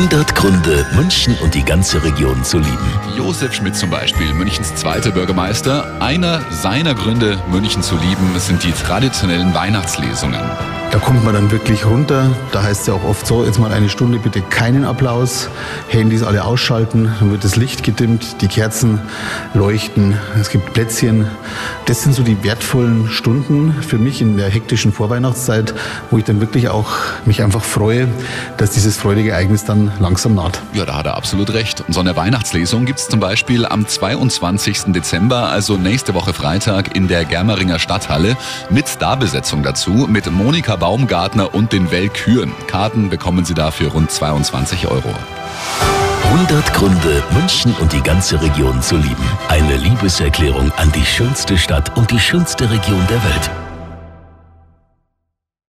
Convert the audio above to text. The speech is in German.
100 Gründe, München und die ganze Region zu lieben. Josef Schmidt zum Beispiel, Münchens zweiter Bürgermeister. Einer seiner Gründe, München zu lieben, sind die traditionellen Weihnachtslesungen. Da kommt man dann wirklich runter. Da heißt es ja auch oft so, jetzt mal eine Stunde bitte keinen Applaus, Handys alle ausschalten, dann wird das Licht gedimmt, die Kerzen leuchten, es gibt Plätzchen. Das sind so die wertvollen Stunden für mich in der hektischen Vorweihnachtszeit, wo ich dann wirklich auch mich einfach freue, dass dieses freudige Ereignis dann langsam naht. Ja, da hat er absolut recht. Und so eine Weihnachtslesung gibt es zum Beispiel am 22. Dezember, also nächste Woche Freitag in der Germeringer Stadthalle mit Starbesetzung dazu, mit Monika Baumgartner und den Wellküren. Karten bekommen Sie dafür rund 22 Euro. 100 Gründe, München und die ganze Region zu lieben. Eine Liebeserklärung an die schönste Stadt und die schönste Region der Welt.